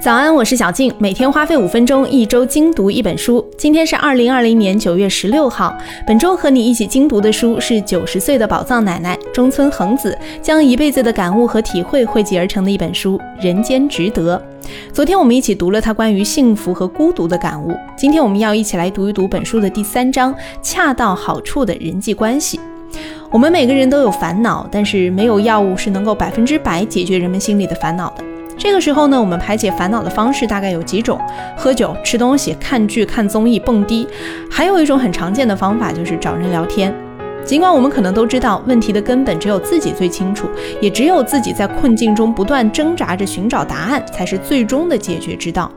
早安，我是小静，每天花费五分钟，一周精读一本书。今天是二零二零年九月十六号，本周和你一起精读的书是九十岁的宝藏奶奶中村恒子将一辈子的感悟和体会汇集而成的一本书《人间值得》。昨天我们一起读了他关于幸福和孤独的感悟，今天我们要一起来读一读本书的第三章——恰到好处的人际关系。我们每个人都有烦恼，但是没有药物是能够百分之百解决人们心里的烦恼的。这个时候呢，我们排解烦恼的方式大概有几种：喝酒、吃东西、看剧、看综艺、蹦迪。还有一种很常见的方法就是找人聊天。尽管我们可能都知道问题的根本只有自己最清楚，也只有自己在困境中不断挣扎着寻找答案才是最终的解决之道。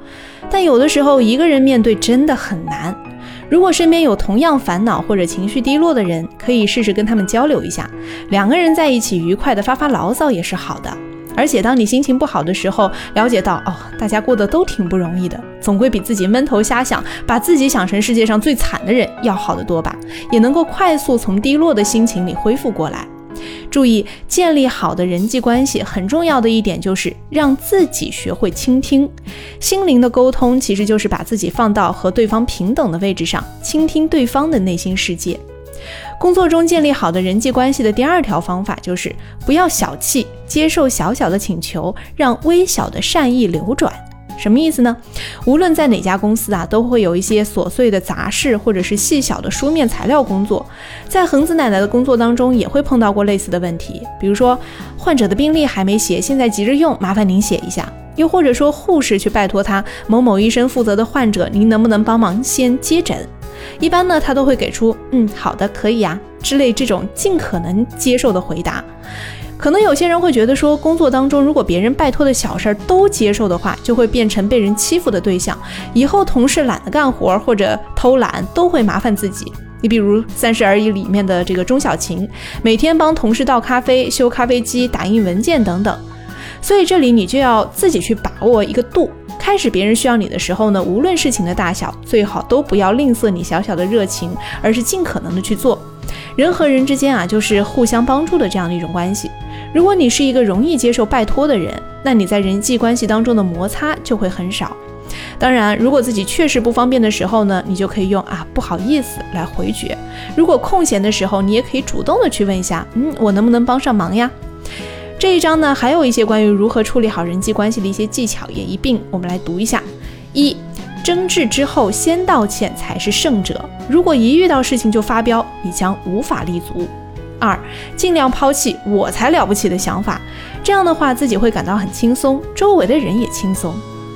但有的时候一个人面对真的很难。如果身边有同样烦恼或者情绪低落的人，可以试试跟他们交流一下，两个人在一起愉快的发发牢骚也是好的。而且，当你心情不好的时候，了解到哦，大家过得都挺不容易的，总归比自己闷头瞎想，把自己想成世界上最惨的人要好得多吧？也能够快速从低落的心情里恢复过来。注意，建立好的人际关系很重要的一点就是让自己学会倾听。心灵的沟通其实就是把自己放到和对方平等的位置上，倾听对方的内心世界。工作中建立好的人际关系的第二条方法就是不要小气，接受小小的请求，让微小的善意流转。什么意思呢？无论在哪家公司啊，都会有一些琐碎的杂事，或者是细小的书面材料工作。在恒子奶奶的工作当中，也会碰到过类似的问题，比如说患者的病历还没写，现在急着用，麻烦您写一下。又或者说护士去拜托他某某医生负责的患者，您能不能帮忙先接诊？一般呢，他都会给出嗯好的可以呀之类这种尽可能接受的回答。可能有些人会觉得说，工作当中如果别人拜托的小事儿都接受的话，就会变成被人欺负的对象，以后同事懒得干活或者偷懒都会麻烦自己。你比如《三十而已》里面的这个钟小琴，每天帮同事倒咖啡、修咖啡机、打印文件等等。所以这里你就要自己去把握一个度。开始别人需要你的时候呢，无论事情的大小，最好都不要吝啬你小小的热情，而是尽可能的去做。人和人之间啊，就是互相帮助的这样的一种关系。如果你是一个容易接受拜托的人，那你在人际关系当中的摩擦就会很少。当然，如果自己确实不方便的时候呢，你就可以用啊不好意思来回绝。如果空闲的时候，你也可以主动的去问一下，嗯，我能不能帮上忙呀？这一章呢，还有一些关于如何处理好人际关系的一些技巧，也一并我们来读一下。一，争执之后先道歉才是胜者。如果一遇到事情就发飙，你将无法立足。二，尽量抛弃“我才了不起”的想法，这样的话自己会感到很轻松，周围的人也轻松。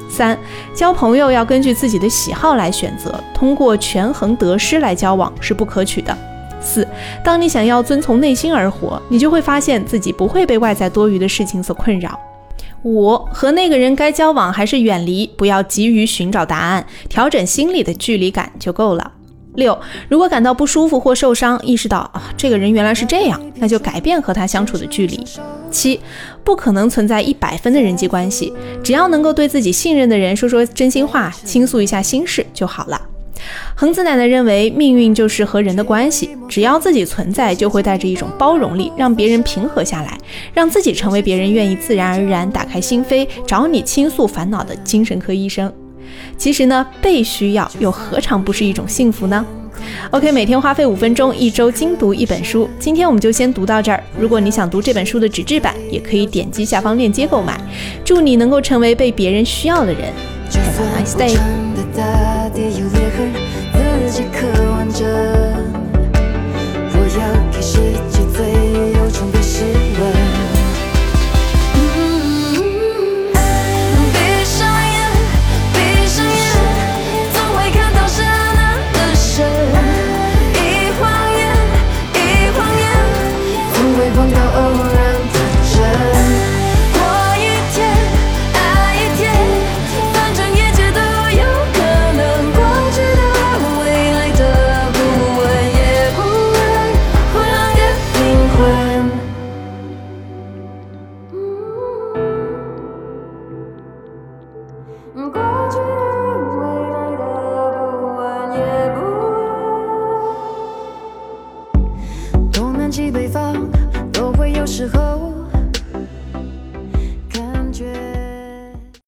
三，交朋友要根据自己的喜好来选择，通过权衡得失来交往是不可取的。四，当你想要遵从内心而活，你就会发现自己不会被外在多余的事情所困扰。五，和那个人该交往还是远离，不要急于寻找答案，调整心里的距离感就够了。六，如果感到不舒服或受伤，意识到啊这个人原来是这样，那就改变和他相处的距离。七，不可能存在一百分的人际关系，只要能够对自己信任的人说说真心话，倾诉一下心事就好了。恒子奶奶认为，命运就是和人的关系，只要自己存在，就会带着一种包容力，让别人平和下来，让自己成为别人愿意自然而然打开心扉找你倾诉烦恼的精神科医生。其实呢，被需要又何尝不是一种幸福呢？OK，每天花费五分钟，一周精读一本书。今天我们就先读到这儿。如果你想读这本书的纸质版，也可以点击下方链接购买。祝你能够成为被别人需要的人。Have a nice day。でさ